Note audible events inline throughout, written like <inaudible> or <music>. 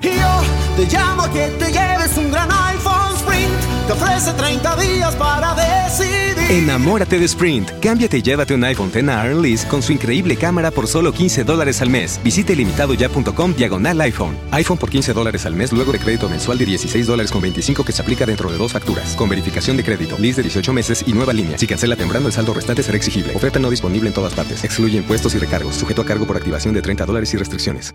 Yo te llamo a que te lleves un gran iPhone Sprint. Te ofrece 30 días para decidir. Enamórate de Sprint. Cámbiate y llévate un iPhone X con su increíble cámara por solo 15 dólares al mes. Visite limitadoya.com diagonal iPhone. iPhone por 15 dólares al mes luego de crédito mensual de 16 dólares con 25 que se aplica dentro de dos facturas. Con verificación de crédito, lease de 18 meses y nueva línea. Si cancela temprano, el saldo restante será exigible. Oferta no disponible en todas partes. Excluye impuestos y recargos. Sujeto a cargo por activación de 30 dólares y restricciones.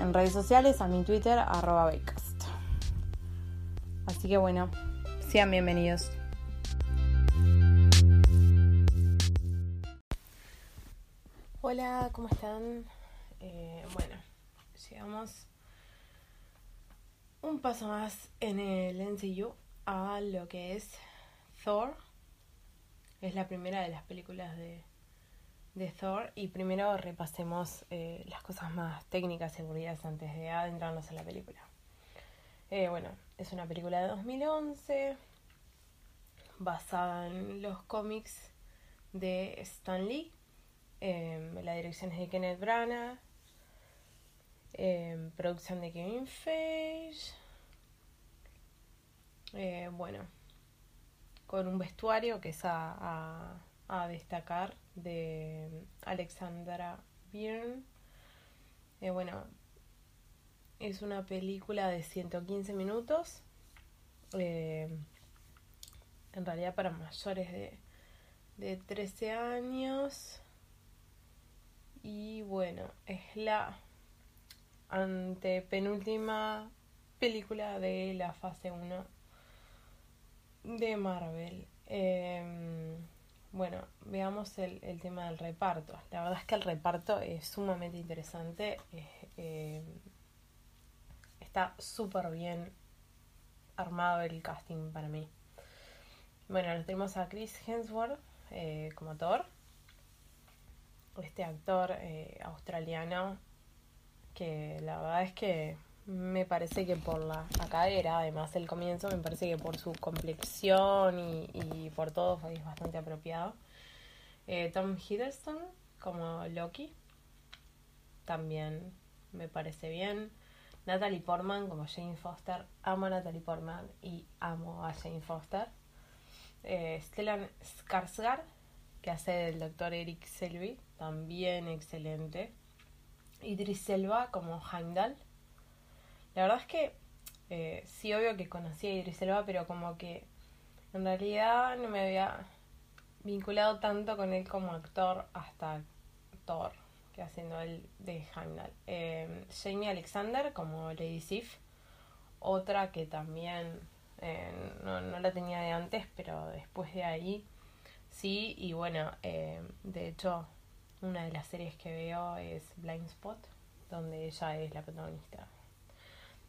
en redes sociales, a mi Twitter, arroba Así que bueno, sean bienvenidos. Hola, ¿cómo están? Eh, bueno, llegamos un paso más en el NCU a lo que es Thor es la primera de las películas de, de Thor y primero repasemos eh, las cosas más técnicas y aburridas antes de adentrarnos en la película. Eh, bueno, es una película de 2011 basada en los cómics de Stan Lee. Em, la dirección es de Kenneth Branagh. Em, producción de Kevin Feige. Eh, bueno, con un vestuario que es a, destacar de Alexandra Byrne. Eh, bueno, es una película de 115 minutos. Eh, en realidad para mayores de, de 13 años. Y bueno, es la antepenúltima película de la fase 1 de Marvel. Em, bueno, veamos el, tema del reparto. La verdad es que el reparto es sumamente interesante. Em, está súper bien armado el casting para mí. Bueno, tenemos a Chris Hemsworth eh, como Thor. Este actor eh, australiano que la verdad es que me parece que por la, cadera, además el comienzo, me parece que por su complexión y, por todo es bastante apropiado. Eh, Tom Hiddleston como Loki, también me parece bien. Natalie Portman como Jane Foster, amo a Natalie Portman y amo a Jane Foster. Eh, Stellan Skarsgård, que hace del doctor Eric Selby, también excelente. Idris Elba como Heimdall la verdad es que eh, sí, obvio que conocí a Idris Elba, pero como que en realidad no me había vinculado tanto con él como actor hasta Thor, que haciendo el de Heimdall. Eh, Jamie Alexander como Lady Sif, otra que también eh, no, no, la tenía de antes, pero después de ahí sí, y bueno, de hecho una de las series que veo es Blind Spot, donde ella es la protagonista.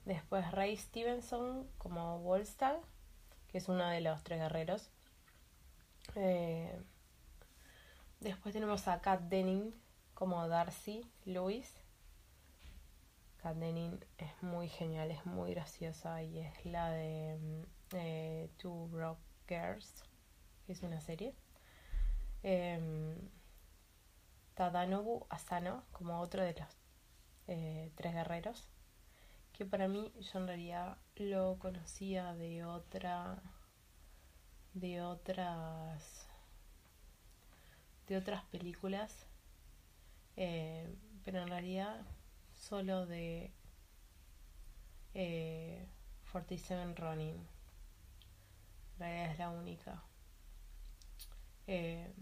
Después Ray Stevenson como Wallstad, que es uno de los tres guerreros. Eh, después tenemos a Kat Denning como Darcy Lewis. Kat Denning es muy genial, es muy graciosa y es la de mm, eh, Two Rock Girls, que es una serie. Em, Tadanobu Asano como otro de los eh, tres guerreros que para mí yo en realidad lo conocía de otra de otras de otras películas, eh, pero en realidad solo de eh, 47 Ronin. En realidad es la única eh,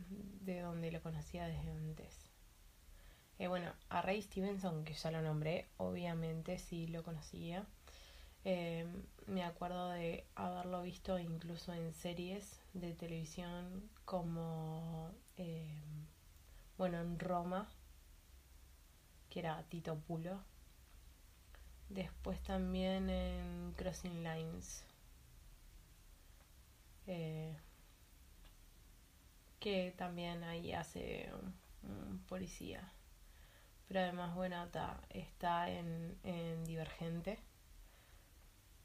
de donde lo conocía desde antes. Eh, bueno, a Ray Stevenson, que ya lo nombré, obviamente sí lo conocía. Eh, me acuerdo de haberlo visto incluso en series de televisión como, eh, bueno, en Roma, que era Tito Pulo. Después también en Crossing Lines, que también ahí hace un policía pero además, bueno, está, en, Divergente.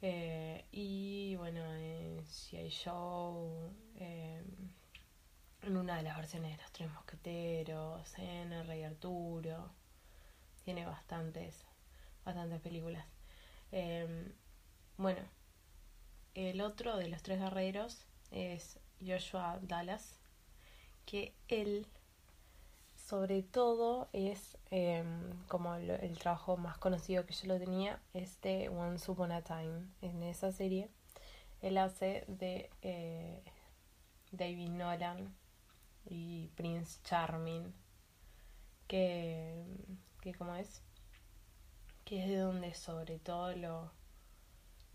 Eh, y bueno, en hay Show, eh, en una de las versiones de Los Tres Mosqueteros, en El Rey Arturo. Tiene bastantes, bastantes películas. Eh, bueno, el otro de los tres guerreros es Joshua Dallas, que él sobre todo es em, como el, trabajo más conocido que yo lo tenía es de Once Upon a Time en esa serie. Él hace de eh, David Nolan y Prince Charming que, que como es que es de donde sobre todo lo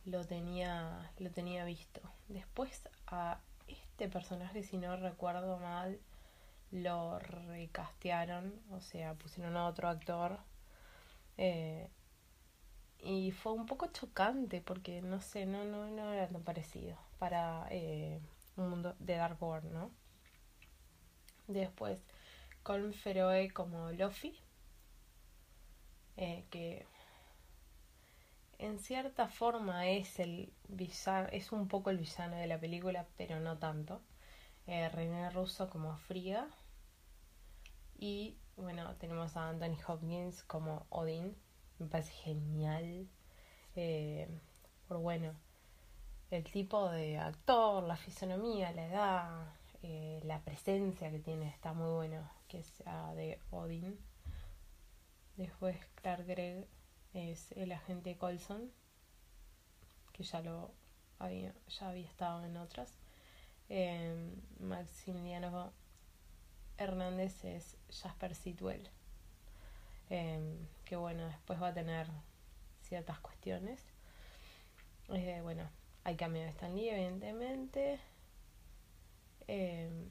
lo tenía lo tenía visto. Después a este personaje si no recuerdo mal lo recastearon, o sea, pusieron a otro actor. Eh, y fue un poco chocante porque no sé, no, no, no era tan parecido para eh, un mundo de Dark World, ¿no? Después, Colm Feroe como Luffy, eh, que en cierta forma es el es un poco el villano de la película, pero no tanto. René Russo como Friga y bueno, tenemos a Anthony Hopkins como Odin. Me parece genial. Eh, por bueno, el tipo de actor, la fisonomía, la edad, eh, la presencia que tiene está muy bueno. Que sea de Odin. Después Clark Gregg es el agente Colson, que ya lo había, ya había estado en otras. Eh, Maximiliano Hernández es Jasper Sitwell. Em, que bueno, después va a tener ciertas cuestiones. Bueno, hay cambio de Stan Lee, evidentemente. Em,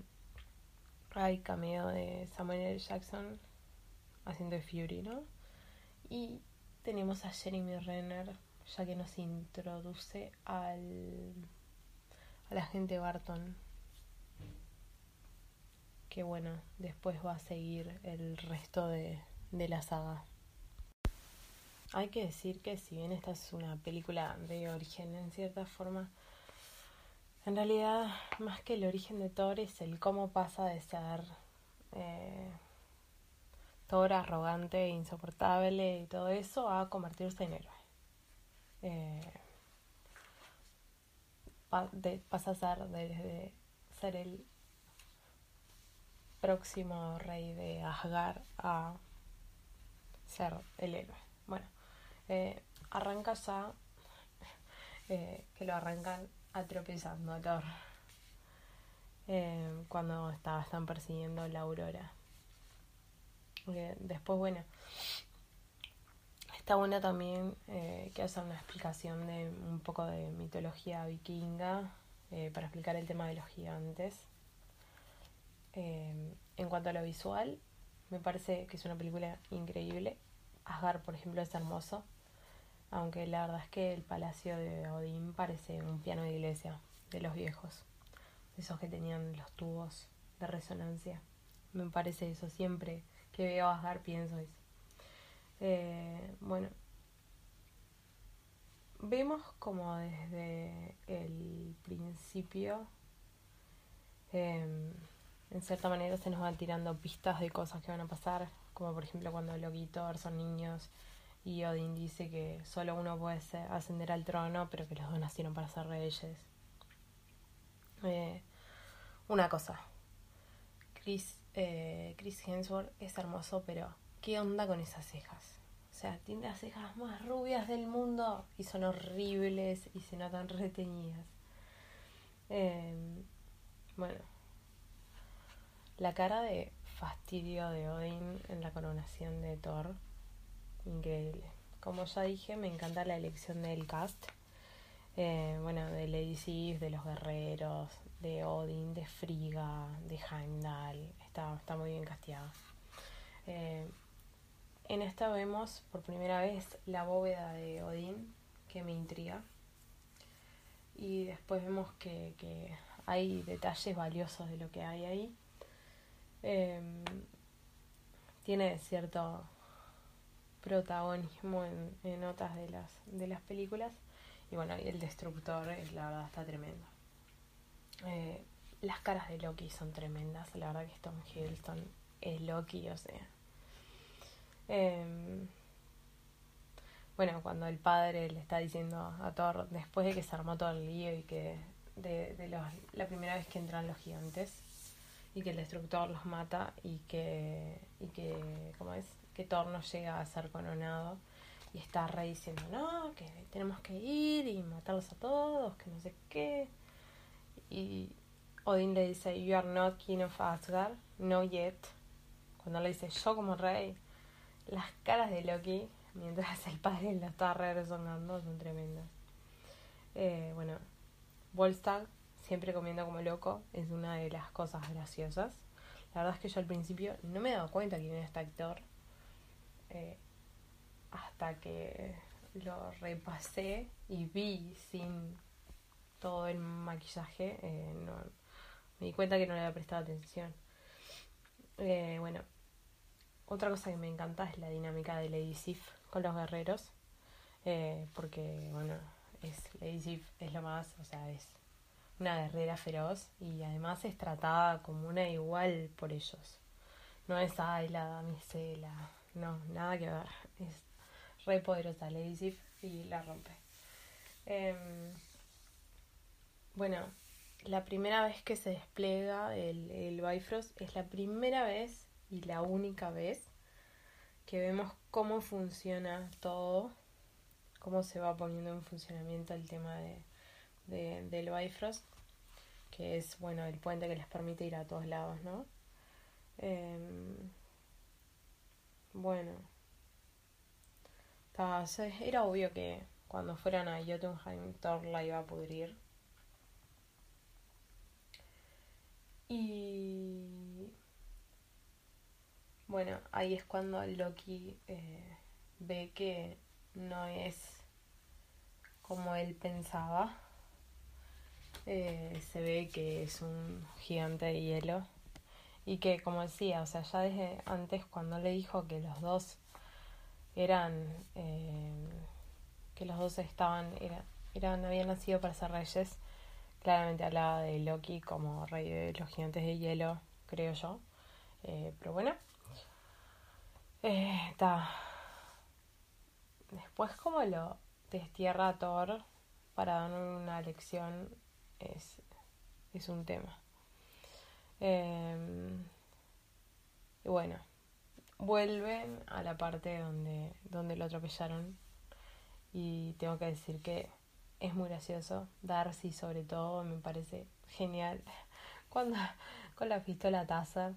hay cameo de Samuel L. Jackson haciendo Fury, ¿no? Y tenemos a Jeremy Renner, ya que nos introduce al, al agente Barton que bueno, después va a seguir el resto de, la saga. Hay que decir que si bien esta es una película de origen en cierta forma, en realidad más que el origen de Thor es el cómo pasa de ser eh, Thor arrogante, insoportable y todo eso a convertirse en héroe. Eh, pasa a ser desde ser el próximo rey de Asgard a ser el héroe. Bueno, eh, arranca ya eh, que lo arrancan atropellando a Thor eh, cuando están persiguiendo la aurora. después, bueno, está bueno también que haya una explicación de un poco de mitología vikinga para explicar el tema de los gigantes Em, en cuanto a lo visual, me parece que es una película increíble. Asgard, por ejemplo, es hermoso. Aunque la verdad es que el palacio de Odín parece un piano de iglesia de los viejos. Esos que tenían los tubos de resonancia. Me parece eso. Siempre que veo a Asgard pienso eso. Eh, bueno, vemos como desde el principio em, en cierta manera se nos van tirando pistas de cosas que van a pasar, como por ejemplo cuando Thor son niños y Odin dice que solo uno puede ascender al trono, pero que los dos nacieron para ser reyes. Eh, una cosa, Chris eh, Chris Hemsworth es hermoso, pero ¿qué onda con esas cejas? O sea, tiene las cejas más rubias del mundo y son horribles y se notan reteñidas. Em, bueno, la cara de fastidio de Odin en la coronación de Thor, increíble. Como ya dije, me encanta la elección del cast. Eh, bueno, de Lady Sif, de los guerreros, de Odin, de Frigga, de Heimdall. Está, está muy bien castigado. Eh, en esta vemos por primera vez la bóveda de Odín, que me intriga. Y después vemos que, que hay detalles valiosos de lo que hay ahí. Em, tiene cierto protagonismo en, en, otras de las, de las películas. Y bueno, el destructor, es, la verdad, está tremendo. Eh, las caras de Loki son tremendas. La verdad que Tom Hiddleston es Loki, o sea. Eh, bueno, cuando el padre le está diciendo a Thor, después de que se armó todo el lío y que de, de los, la primera vez que entran los gigantes y que el destructor los mata y que, y que ¿cómo es? Que Thor no llega a ser coronado y está Rey diciendo, no, que tenemos que ir y matarlos a todos, que no sé qué. Y Odin le dice, you are not king of Asgard, no yet. Cuando le dice, yo como rey, las caras de Loki, mientras el padre lo está re resonando, son tremendas. Eh, bueno, Volstagg, siempre comiendo como loco, es una de las cosas graciosas. La verdad es que yo al principio no me he dado cuenta quién era este actor. Eh, hasta que lo repasé y vi sin todo el maquillaje, eh, no, me di cuenta que no le había prestado atención. Eh, bueno, otra cosa que me encanta es la dinámica de Lady Sif con los guerreros, eh, porque, bueno, es Lady Sif es lo más, o sea, es una guerrera feroz y además es tratada como una igual por ellos. No es, ay, la damisela, no, nada que ver. Es re poderosa Lady Sif y la rompe. Eh, bueno, la primera vez que se despliega el, el Bifrost es la primera vez y la única vez que vemos cómo funciona todo, cómo se va poniendo en funcionamiento el tema de, de, del Bifrost, que es bueno el puente que les permite ir a todos lados, ¿no? Eh, bueno, era obvio que cuando fueran a Jotunheim Thor la iba a pudrir. Y bueno, ahí es cuando Loki eh, ve que no es como él pensaba. Eh, se ve que es un gigante de hielo y que como decía, o sea, ya desde antes cuando le dijo que los dos eran eh, que los dos estaban eran habían nacido para ser reyes claramente hablaba de Loki como rey de los gigantes de hielo creo yo pero bueno está después como lo destierra Thor para dar una lección es, es un tema eh, y bueno vuelven a la parte donde, donde lo atropellaron y tengo que decir que es muy gracioso. Darcy sobre todo me parece genial. <laughs> Cuando con la pistola taza,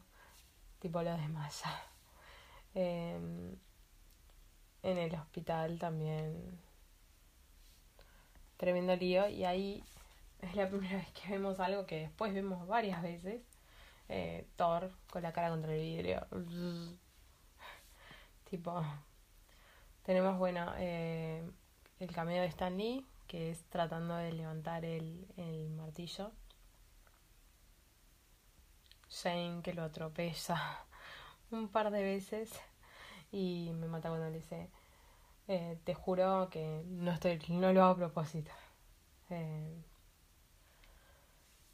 tipo lo desmaya. Eh, en el hospital también tremendo lío y ahí es la <laughs> primera vez que vemos algo que después vemos varias veces. Eh, Thor con la cara contra el vidrio. <laughs> Tipo, tenemos, bueno, eh, el cameo de Stan Lee, que es tratando de levantar el, el martillo. Shane que lo atropella <laughs> un par de veces y me mata cuando le dice eh, te juro que no estoy no lo hago a propósito eh,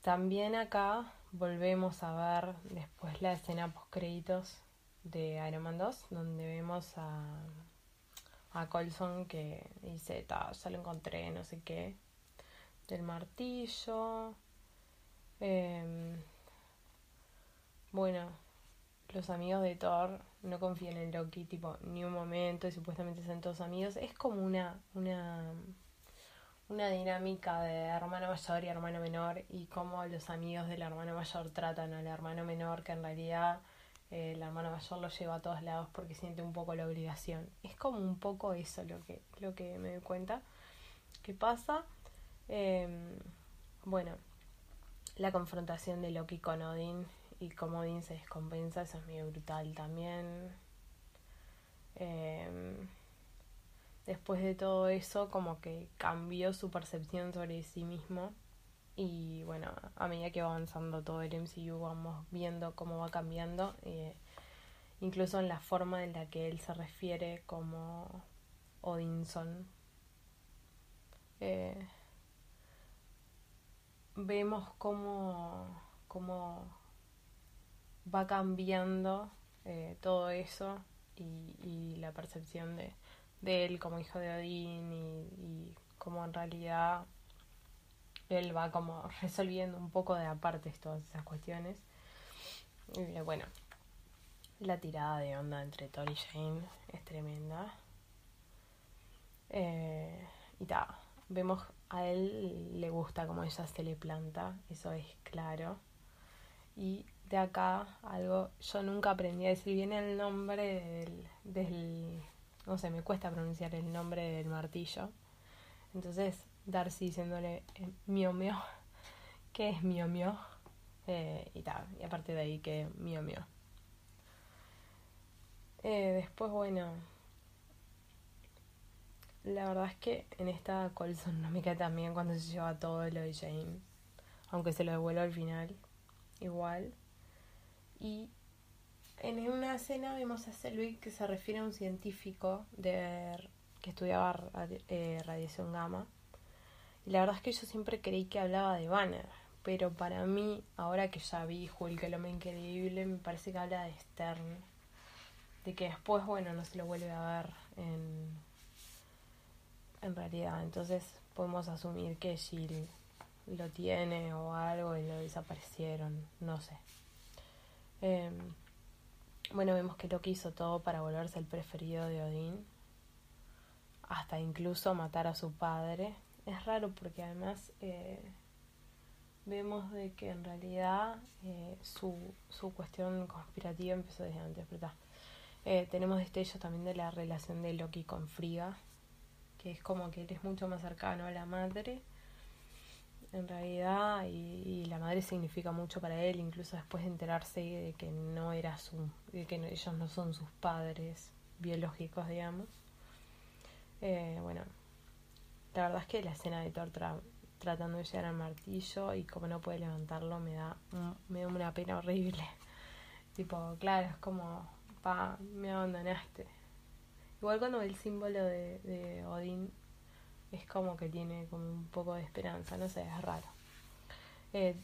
también acá volvemos a ver después la escena post créditos de Iron Man 2, donde vemos a, a Colson que dice, ya lo encontré, no sé qué, del martillo. Em, bueno, los amigos de Thor no confían en Loki, tipo, ni un momento, y supuestamente son todos amigos. Es como una, una, una dinámica de hermano mayor y hermano menor, y cómo los amigos del hermano mayor tratan al hermano menor, que en realidad eh, el hermano mayor lo lleva a todos lados porque siente un poco la obligación. Es como un poco eso lo que, lo que me doy cuenta que pasa. Em, bueno, la confrontación de Loki con Odin y cómo Odin se descompensa, eso es medio brutal también. Em, después de todo eso, como que cambió su percepción sobre sí mismo. Y bueno, a medida que va avanzando todo el MCU, vamos viendo cómo va cambiando. Eh, incluso en la forma en la que él se refiere como Odinson. Eh, vemos cómo, cómo va cambiando eh, todo eso y, la percepción de, él como hijo de Odín y, y cómo en realidad él va como resolviendo un poco de aparte todas esas cuestiones. Y bueno, la tirada de onda entre Thor y Jane es tremenda. Eh, y ta, vemos a él le gusta como ella se le planta, eso es claro. Y de acá algo, yo nunca aprendí a decir bien el nombre del, del no sé, me cuesta pronunciar el nombre del martillo. Entonces, Darcy diciéndole eh, mio mio, <laughs> que es mio mio, eh, y tal, y aparte de ahí que mio mio. Eh, después, bueno, la verdad es que en esta Colson no me bien cuando se lleva todo lo de Jane. Aunque se lo devuelvo al final. Igual. Y en una escena vemos a Selvig que se refiere a un científico de, que estudiaba eh, radiación gamma. Y la verdad es que yo siempre creí que hablaba de Banner. Pero para mí, ahora que ya vi Hulk, el hombre increíble, me parece que habla de Stern. De que después, bueno, no se lo vuelve a ver en en realidad. Entonces podemos asumir que Jill lo tiene o algo y lo desaparecieron, no sé. Em, bueno, vemos que Loki hizo todo para volverse el preferido de Odín, hasta incluso matar a su padre. Es raro porque además eh, vemos de que en realidad eh, su, su cuestión conspirativa empezó desde antes, ¿verdad? Eh, tenemos destellos también de la relación de Loki con Frigga, que es como que él es mucho más cercano a la madre en realidad y, la madre significa mucho para él incluso después de enterarse de que no era su de que ellos no son sus padres biológicos digamos. Eh, bueno la verdad es que la escena de Thor tratando de llegar al martillo y como no puede levantarlo me da me da una pena horrible. <laughs> Tipo claro es como pa me abandonaste Igual cuando ve el símbolo de, de Odín es como que tiene como un poco de esperanza, no sé, es raro. Eh,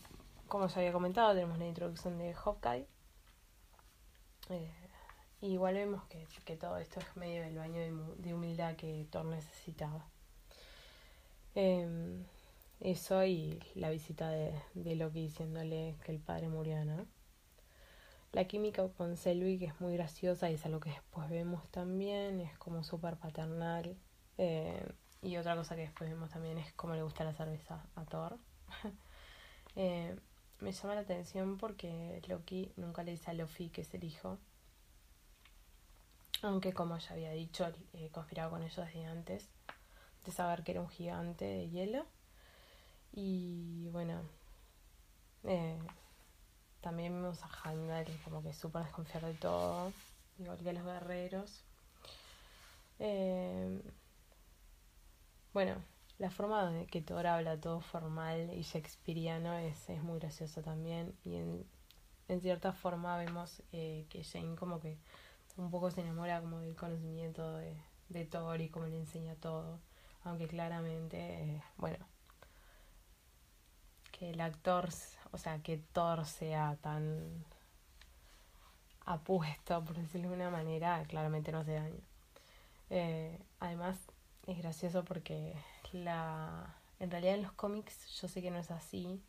como ya había comentado, tenemos la introducción de Hawkeye. Eh, igual vemos que, que, todo esto es medio del baño de, humildad que Thor necesitaba. Eh, eso y la visita de, Loki diciéndole que el padre murió, ¿no? La química con Selvig es muy graciosa y es algo que después vemos también, es como súper paternal. Eh, y otra cosa que después vemos también es cómo le gusta la cerveza a Thor. <laughs> eh, me llama la atención porque Loki nunca le dice a Luffy que es el hijo. Aunque como ya había dicho, eh, conspiraba con ellos desde antes de saber que era un gigante de hielo. Y bueno, eh, también vemos a Heimdall como que súper desconfiar de todo, igual que los guerreros. Eh, bueno, la forma de que Thor habla todo formal y shakespeariano es, es muy gracioso también. Y en, cierta forma vemos eh, que Jane como que un poco se enamora como del conocimiento de, de Thor y cómo le enseña todo. Aunque claramente, eh, bueno, que el actor o sea, que Thor sea tan apuesto, por decirlo de una manera, claramente no hace daño. Eh, además, es gracioso porque la en realidad en los cómics yo sé que no es así,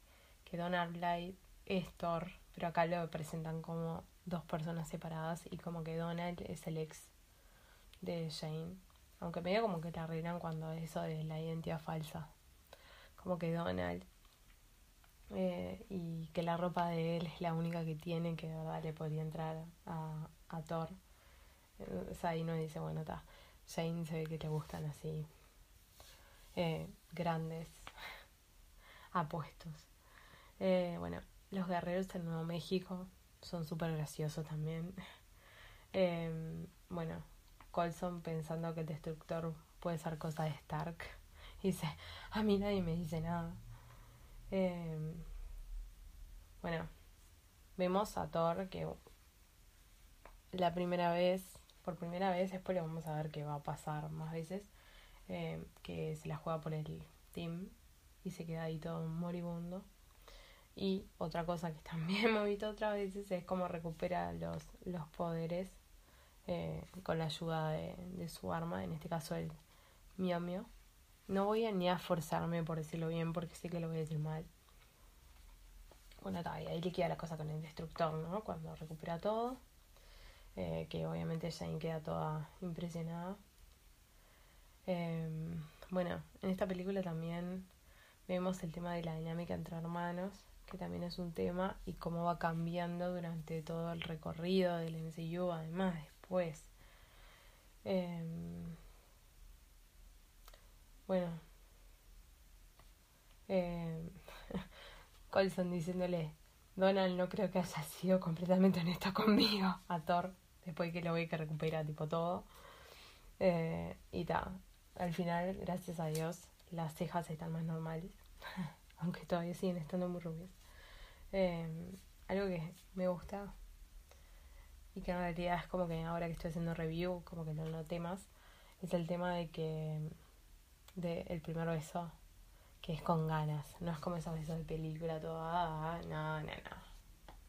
que Donald Blythe es Thor pero acá lo presentan como dos personas separadas y como que Donald es el ex de Jane. Aunque medio como que te arreglan cuando eso de la identidad falsa. Como que Donald eh, y que la ropa de él es la única que tiene que de verdad le podría entrar a, a Thor. O sea, ahí no dice, bueno, está. Jane se ve que le gustan así eh, grandes <laughs> apuestos. Eh, bueno, los guerreros en Nuevo México son súper graciosos también. <laughs> Eh, bueno, Colson pensando que el destructor puede ser cosa de Stark. <laughs> dice, a mí nadie me dice nada. Eh, bueno, vemos a Thor que la primera vez, por primera vez, después le vamos a ver qué va a pasar más veces, eh, que se la juega por el team y se queda ahí todo moribundo. Y otra cosa que <laughs> también hemos visto otras veces es cómo recupera los, los poderes eh, con la ayuda de, de, su arma, en este caso el Mio Mio. No voy a ni a forzarme por decirlo bien porque sé que lo voy a decir mal. Bueno, y ahí le queda la cosa con el destructor, ¿no? Cuando recupera todo. Eh, que obviamente Jane queda toda impresionada. Eh, bueno, en esta película también vemos el tema de la dinámica entre hermanos, que también es un tema, y cómo va cambiando durante todo el recorrido del MCU, además después. Eh, bueno. Eh, <laughs> Colson diciéndole, Donald no creo que haya sido completamente honesto conmigo a Thor, después que lo ve que recupera tipo todo. Eh, y ta, al final, gracias a Dios, las cejas están más normales, <laughs> aunque todavía siguen estando muy rubias. Eh, algo que me gusta y que en realidad es como que ahora que estoy haciendo review, como que no noté más, es el tema de que de el primer beso que es con ganas, no es como esos besos de película, todo, ah, no, no, no,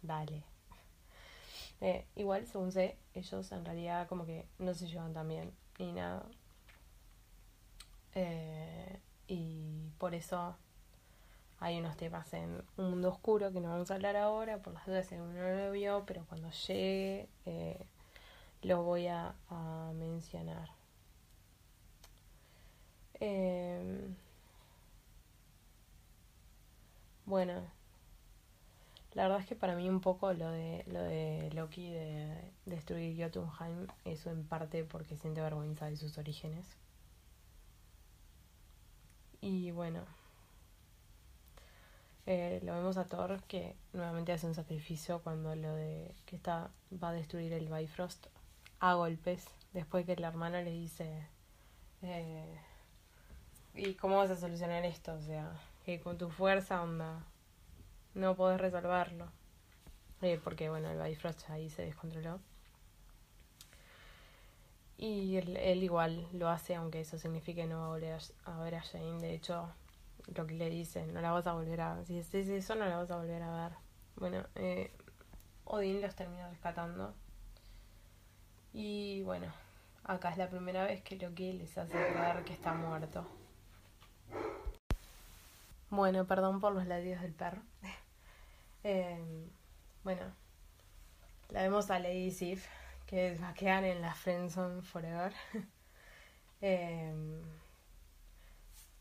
dale. Eh, igual, según sé, ellos en realidad como que no se llevan tan bien ni nada. Eh, y por eso hay unos temas en Un Mundo Oscuro que no vamos a hablar ahora, por las dudas si uno no lo vio, pero cuando llegue eh, lo voy a, a mencionar. Eh, bueno, la verdad es que para mí un poco lo de lo de Loki de destruir Jotunheim eso en parte porque siente vergüenza de sus orígenes. Y bueno, eh, lo vemos a Thor que nuevamente hace un sacrificio cuando lo de que está va a destruir el Bifrost a golpes después que la hermana le dice eh, ¿y cómo vas a solucionar esto? O sea, que con tu fuerza onda no podés resolverlo. Eh, porque bueno, el Bifrost ahí se descontroló. Y él, igual lo hace, aunque eso signifique no volver a, ver a Jane. De hecho, lo que le dice, no la vas a volver a Si es eso, no la vas a volver a ver. Bueno, eh, Odín los termina rescatando. Y bueno, acá es la primera vez que Loki les hace creer que está muerto. Bueno, perdón por los latidos del perro. <laughs> eh, bueno, la vemos a Lady Sif, que va a quedar en la Friendzone Forever. <laughs> eh,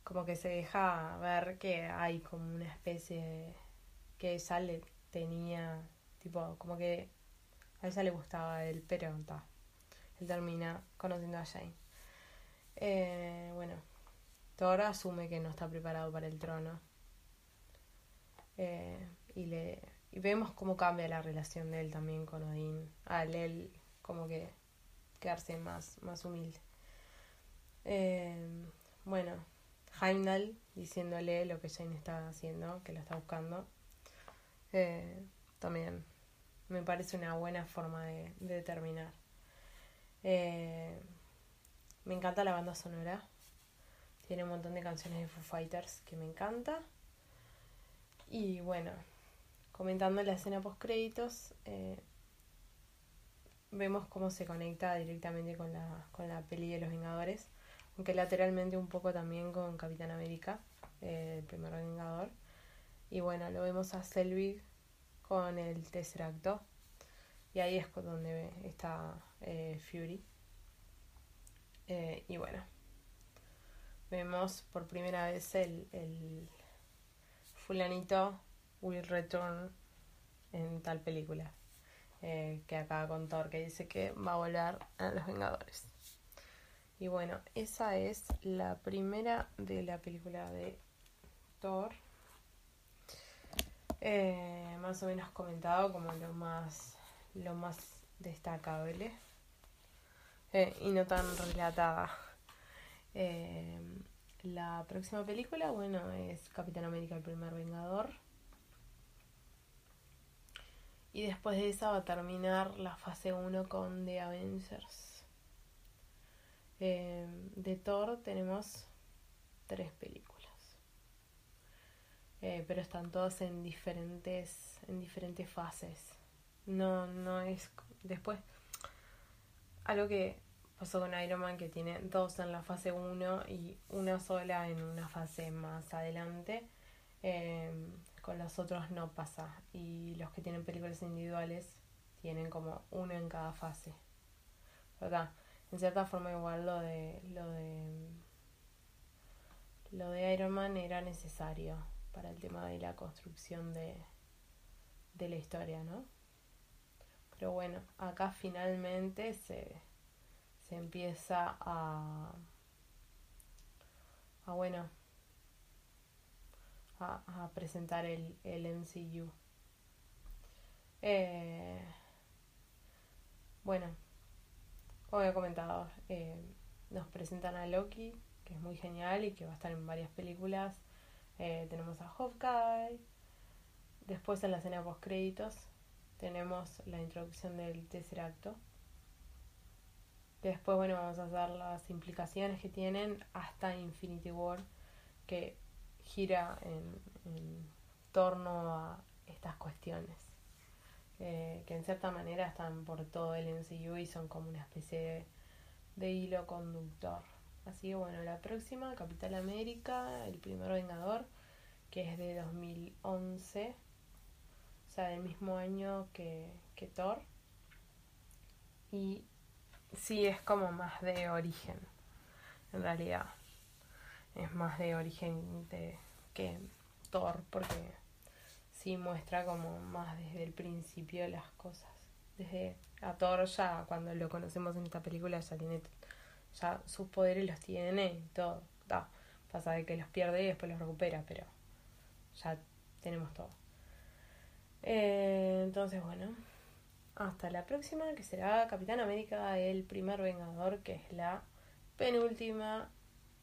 como que se deja ver que hay como una especie que ella le tenía, tipo, como que a ella le gustaba él, pero ta, él termina conociendo a Jane. Eh, bueno, Thor asume que no está preparado para el trono. Eh, y, le, y vemos cómo cambia la relación de él también con Odín. Al él como que quedarse más, más humilde. Eh, bueno, Heimdall diciéndole lo que Jane está haciendo, que lo está buscando. Eh, también me parece una buena forma de, de terminar. Eh, me encanta la banda sonora. Tiene un montón de canciones de Foo Fighters que me encanta. Y bueno, comentando la escena post créditos, eh, vemos cómo se conecta directamente con la, con la peli de los Vengadores, aunque lateralmente un poco también con Capitán América, eh, el primer Vengador. Y bueno, lo vemos a Selvig con el tercer acto. Y ahí es donde está eh, Fury. Y bueno, vemos por primera vez el fulanito will return en tal película. Eh, que acaba con Thor, que dice que va a volver a los Vengadores. Y bueno, esa es la primera de la película de Thor. Eh, más o menos comentado como lo más lo más destacable eh, y no tan relatada. la próxima película, bueno, es Capitán América el primer Vengador. Y después de esa va a terminar la fase 1 con The Avengers. Eh, de Thor tenemos tres películas. Eh, pero están todas en diferentes, en diferentes fases. No, no es. Después. Algo que pasó con Iron Man que tiene dos en la fase 1 y una sola en una fase más adelante. Eh, con los otros no pasa. Y los que tienen películas individuales tienen como uno en cada fase. ¿Verdad? En cierta forma igual lo de lo de lo de Iron Man era necesario para el tema de la construcción de, de la historia, ¿no? Pero bueno, acá finalmente se, se empieza a, a bueno, a, presentar el, MCU. Eh, bueno, como he comentado, eh, nos presentan a Loki, que es muy genial y que va a estar en varias películas. Eh, tenemos a Hawkeye. Después en la escena post créditos tenemos la introducción del tercer acto. Después, bueno, vamos a ver las implicaciones que tienen hasta Infinity War, que gira en, torno a estas cuestiones. Eh, que en cierta manera están por todo el MCU y son como una especie de, hilo conductor. Así que bueno, la próxima, Capital América, el primer Vengador, que es de 2011, o sea, del mismo año que, que Thor. Y sí, es como más de origen, en realidad es más de origen de, que Thor, porque sí muestra como más desde el principio las cosas. Desde a Thor ya cuando lo conocemos en esta película ya tiene ya sus poderes los tiene y todo. Pasa de que los pierde y después los recupera, pero ya tenemos todo. Eh, entonces, bueno, hasta la próxima, que será Capitán América, el primer Vengador, que es la penúltima